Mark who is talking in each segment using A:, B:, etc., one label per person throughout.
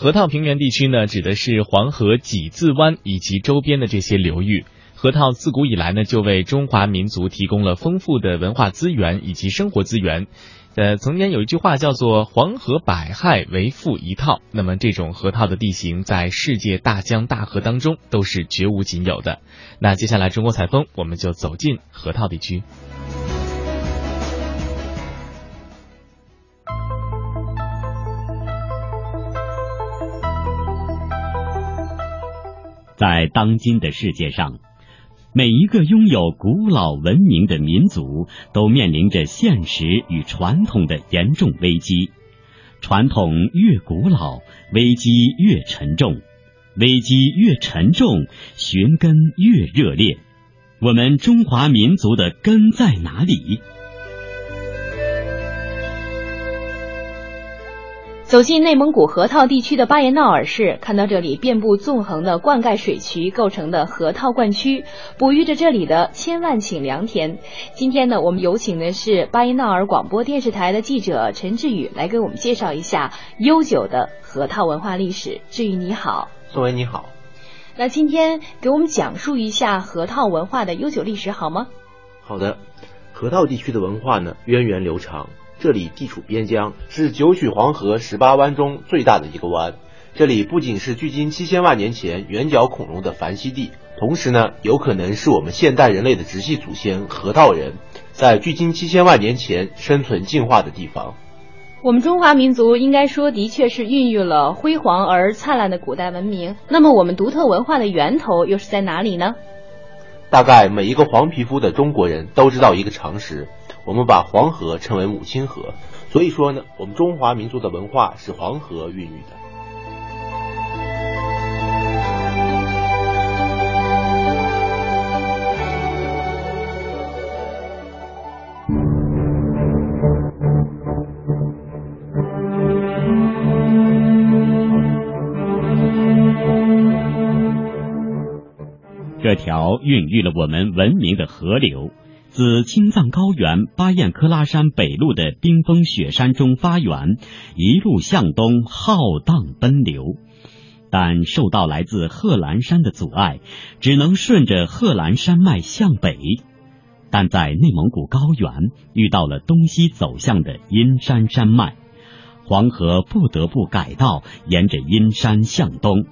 A: 河套平原地区呢，指的是黄河几字湾以及周边的这些流域。河套自古以来呢，就为中华民族提供了丰富的文化资源以及生活资源。呃，曾经有一句话叫做“黄河百害为富一套”，那么这种河套的地形在世界大江大河当中都是绝无仅有的。那接下来中国采风，我们就走进河套地区。
B: 在当今的世界上，每一个拥有古老文明的民族都面临着现实与传统的严重危机。传统越古老，危机越沉重；危机越沉重，寻根越热烈。我们中华民族的根在哪里？
C: 走进内蒙古河套地区的巴彦淖尔市，看到这里遍布纵横的灌溉水渠构成的河套灌区，哺育着这里的千万顷良田。今天呢，我们有请的是巴彦淖尔广播电视台的记者陈志宇来给我们介绍一下悠久的河套文化历史。志宇你好，
D: 宋维你好。
C: 那今天给我们讲述一下河套文化的悠久历史好吗？
D: 好的，河套地区的文化呢，源远流长。这里地处边疆，是九曲黄河十八弯中最大的一个弯。这里不仅是距今七千万年前圆角恐龙的繁息地，同时呢，有可能是我们现代人类的直系祖先河套人在距今七千万年前生存进化的地方。
C: 我们中华民族应该说的确是孕育了辉煌而灿烂的古代文明。那么，我们独特文化的源头又是在哪里呢？
D: 大概每一个黄皮肤的中国人都知道一个常识，我们把黄河称为母亲河，所以说呢，我们中华民族的文化是黄河孕育的。
B: 这条孕育了我们文明的河流，自青藏高原巴彦喀拉山北麓的冰封雪山中发源，一路向东浩荡奔流，但受到来自贺兰山的阻碍，只能顺着贺兰山脉向北。但在内蒙古高原遇到了东西走向的阴山山脉，黄河不得不改道，沿着阴山向东。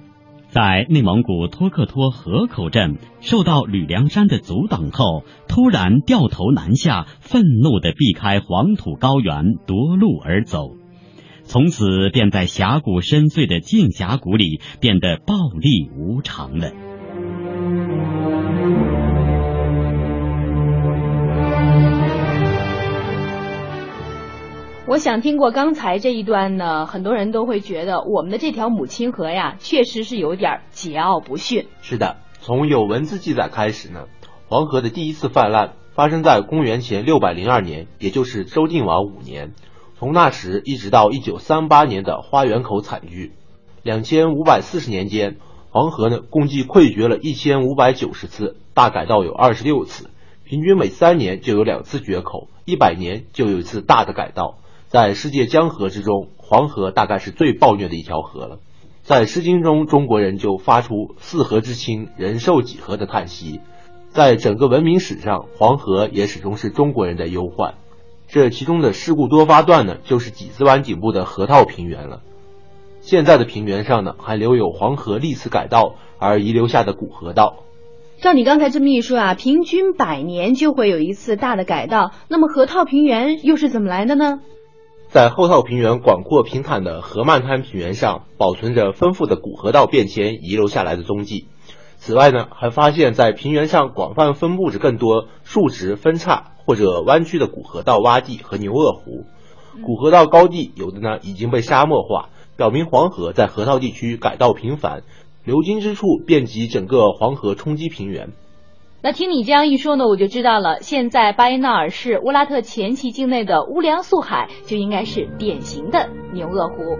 B: 在内蒙古托克托河口镇受到吕梁山的阻挡后，突然掉头南下，愤怒地避开黄土高原，夺路而走。从此便在峡谷深邃的镜峡谷里变得暴力无常了。
C: 想听过刚才这一段呢，很多人都会觉得我们的这条母亲河呀，确实是有点桀骜不驯。
D: 是的，从有文字记载开始呢，黄河的第一次泛滥发生在公元前六百零二年，也就是周定王五年。从那时一直到一九三八年的花园口惨剧，两千五百四十年间，黄河呢共计溃决了一千五百九十次，大改道有二十六次，平均每三年就有两次决口，一百年就有一次大的改道。在世界江河之中，黄河大概是最暴虐的一条河了。在《诗经》中，中国人就发出“四河之清，人寿几何”的叹息。在整个文明史上，黄河也始终是中国人的忧患。这其中的事故多发段呢，就是几字湾颈部的河套平原了。现在的平原上呢，还留有黄河历次改道而遗留下的古河道。
C: 照你刚才这么一说啊，平均百年就会有一次大的改道。那么河套平原又是怎么来的呢？
D: 在后套平原广阔平坦的河漫滩平原上，保存着丰富的古河道变迁遗留下来的踪迹。此外呢，还发现，在平原上广泛分布着更多竖直、分叉或者弯曲的古河道洼地和牛轭湖。古河道高地有的呢已经被沙漠化，表明黄河在河套地区改道频繁，流经之处遍及整个黄河冲积平原。
C: 那听你这样一说呢，我就知道了。现在巴彦淖尔市乌拉特前旗境内的乌梁素海就应该是典型的牛轭湖。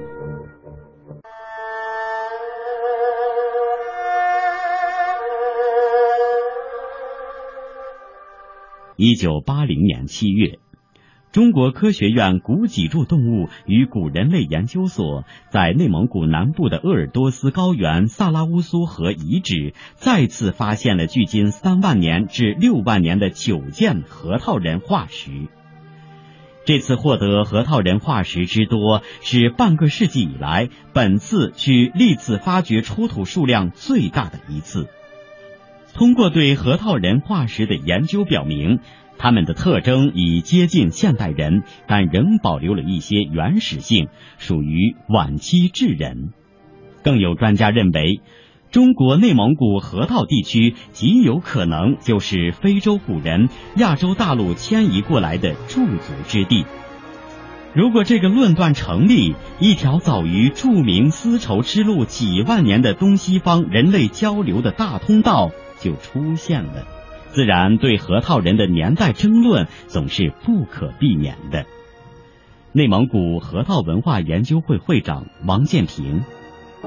B: 一九八零年七月，中国科学院古脊柱动物与古人类研究所在内蒙古南部的鄂尔多斯高原萨拉乌苏河遗址再次发现了距今三万年至六万年的九件核桃仁化石。这次获得核桃仁化石之多，是半个世纪以来本次去历次发掘出土数量最大的一次。通过对核桃仁化石的研究表明。它们的特征已接近现代人，但仍保留了一些原始性，属于晚期智人。更有专家认为，中国内蒙古河套地区极有可能就是非洲古人亚洲大陆迁移过来的驻足之地。如果这个论断成立，一条早于著名丝绸之路几万年的东西方人类交流的大通道就出现了。自然，对核桃人的年代争论总是不可避免的。内蒙古核桃文化研究会会长王建平：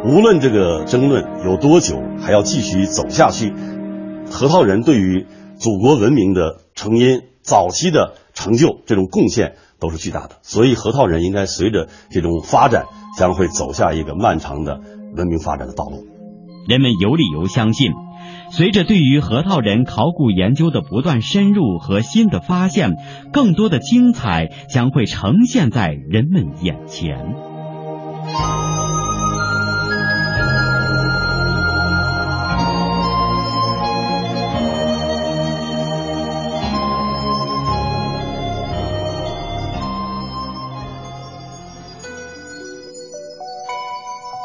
E: 无论这个争论有多久，还要继续走下去，核桃人对于祖国文明的成因、早期的成就这种贡献都是巨大的。所以，核桃人应该随着这种发展，将会走下一个漫长的文明发展的道路。
B: 人们有理由相信。随着对于核桃仁考古研究的不断深入和新的发现，更多的精彩将会呈现在人们眼前。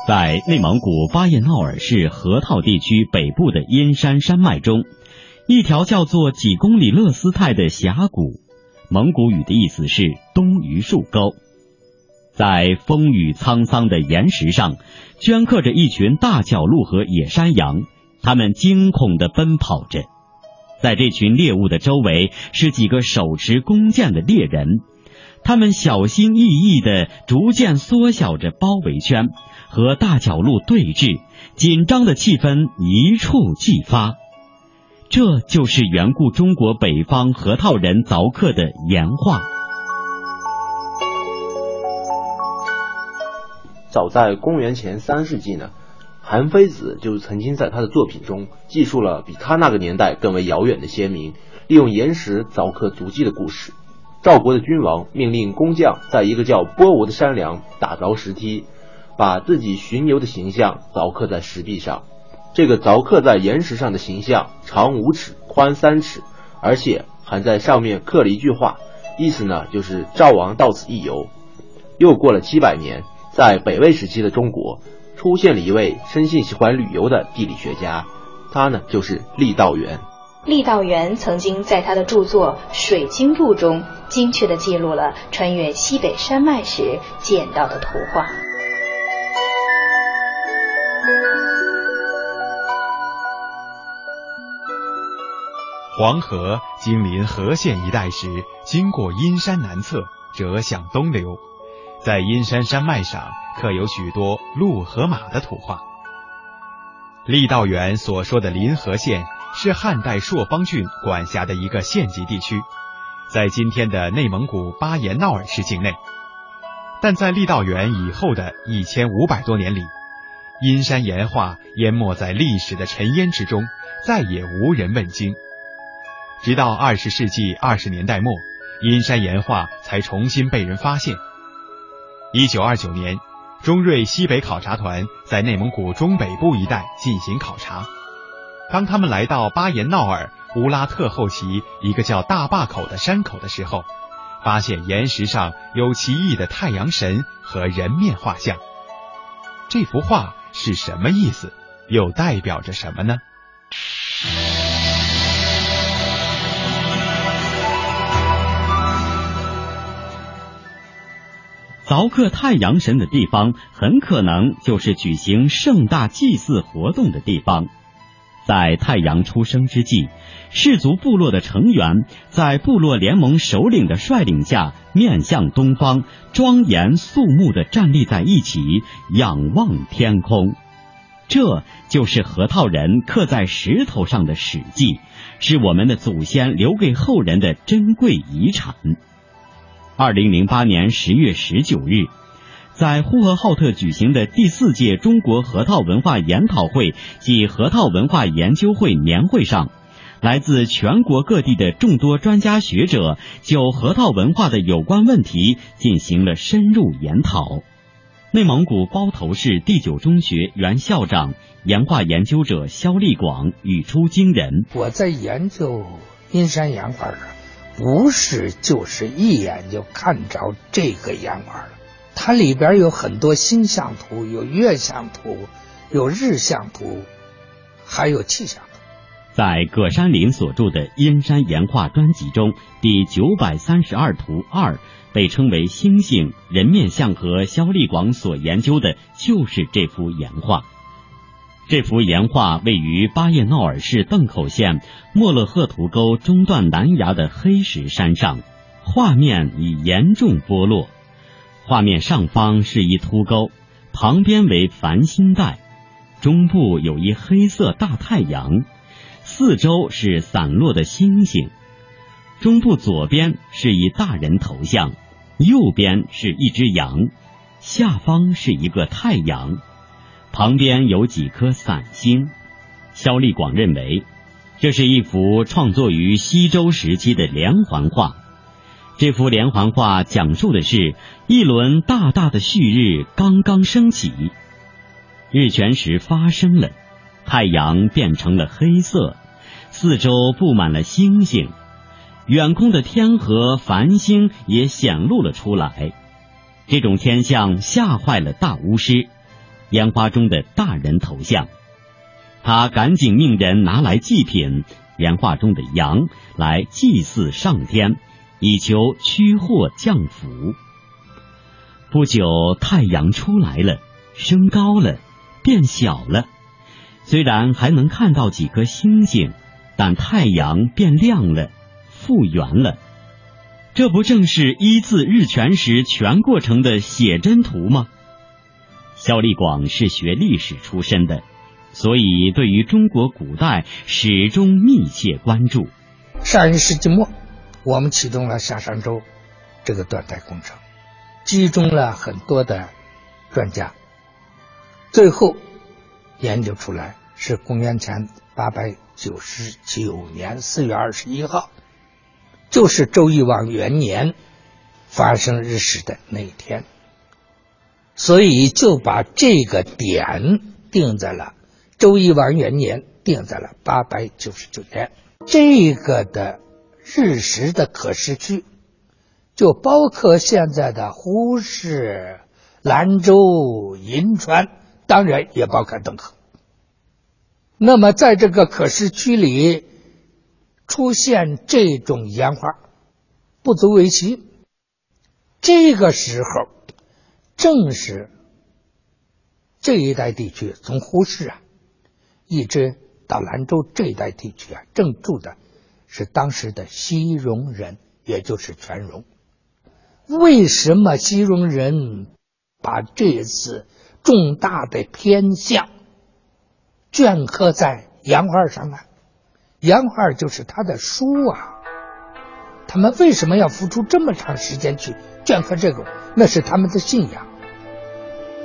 B: 在内蒙古巴彦淖尔市河套地区北部的阴山山脉中，一条叫做几公里勒斯泰的峡谷，蒙古语的意思是东榆树沟。在风雨沧桑的岩石上，镌刻着一群大角鹿和野山羊，它们惊恐地奔跑着。在这群猎物的周围，是几个手持弓箭的猎人，他们小心翼翼地逐渐缩小着包围圈。和大角鹿对峙，紧张的气氛一触即发。这就是缘故中国北方河套人凿刻的岩画。
D: 早在公元前三世纪呢，韩非子就曾经在他的作品中记述了比他那个年代更为遥远的先民利用岩石凿刻足迹的故事。赵国的君王命令工匠在一个叫波吴的山梁打凿石梯。把自己巡游的形象凿刻在石壁上，这个凿刻在岩石上的形象长五尺，宽三尺，而且还在上面刻了一句话，意思呢就是赵王到此一游。又过了七百年，在北魏时期的中国，出现了一位生性喜欢旅游的地理学家，他呢就是郦道元。
C: 郦道元曾经在他的著作《水经录》中，精确地记录了穿越西北山脉时见到的图画。
F: 黄河经临河县一带时，经过阴山南侧，折向东流，在阴山山脉上刻有许多鹿和马的图画。郦道元所说的临河县是汉代朔方郡管辖的一个县级地区，在今天的内蒙古巴彦淖尔市境内。但在郦道元以后的一千五百多年里，阴山岩画淹没在历史的尘烟之中，再也无人问津。直到二十世纪二十年代末，阴山岩画才重新被人发现。一九二九年，中瑞西北考察团在内蒙古中北部一带进行考察。当他们来到巴彦淖尔乌拉特后旗一个叫大坝口的山口的时候，发现岩石上有奇异的太阳神和人面画像。这幅画是什么意思？又代表着什么呢？
B: 凿刻太阳神的地方，很可能就是举行盛大祭祀活动的地方。在太阳出生之际，氏族部落的成员在部落联盟首领的率领下，面向东方，庄严肃穆地站立在一起，仰望天空。这就是核桃人刻在石头上的史记，是我们的祖先留给后人的珍贵遗产。二零零八年十月十九日，在呼和浩特举行的第四届中国核桃文化研讨会暨核桃文化研究会年会上，来自全国各地的众多专家学者就核桃文化的有关问题进行了深入研讨。内蒙古包头市第九中学原校长、岩画研究者肖立广语出惊人：“
G: 我在研究阴山岩画，不是就是一眼就看着这个岩画了，它里边有很多星象图，有月相图，有日相图，还有气象图。”
B: 在葛山林所著的《阴山岩画》专辑中，第九百三十二图二。被称为星星人面像和肖立广所研究的就是这幅岩画。这幅岩画位于巴彦淖尔市邓口县莫勒赫图沟中段南崖的黑石山上，画面已严重剥落。画面上方是一凸沟，旁边为繁星带，中部有一黑色大太阳，四周是散落的星星。中部左边是一大人头像。右边是一只羊，下方是一个太阳，旁边有几颗散星。肖立广认为，这是一幅创作于西周时期的连环画。这幅连环画讲述的是一轮大大的旭日刚刚升起，日全食发生了，太阳变成了黑色，四周布满了星星。远空的天河繁星也显露了出来，这种天象吓坏了大巫师，烟花中的大人头像，他赶紧命人拿来祭品，岩画中的羊来祭祀上天，以求驱祸降福。不久，太阳出来了，升高了，变小了，虽然还能看到几颗星星，但太阳变亮了。复原了，这不正是一字日全食全过程的写真图吗？肖立广是学历史出身的，所以对于中国古代始终密切关注。
G: 上一世纪末，我们启动了下商周这个断代工程，集中了很多的专家，最后研究出来是公元前八百九十九年四月二十一号。就是周懿王元年发生日食的那一天，所以就把这个点定在了周懿王元年，定在了八百九十九年。这个的日食的可视区，就包括现在的呼市、兰州、银川，当然也包括邓口。那么在这个可视区里。出现这种烟花，不足为奇。这个时候，正是这一带地区，从呼市啊，一直到兰州这一带地区啊，正住的是当时的西戎人，也就是全戎。为什么西戎人把这次重大的天象镌刻在洋画上呢？杨画就是他的书啊，他们为什么要付出这么长时间去镌刻这个？那是他们的信仰，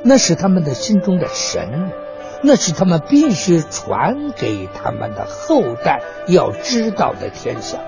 G: 那是他们的心中的神，那是他们必须传给他们的后代要知道的天下。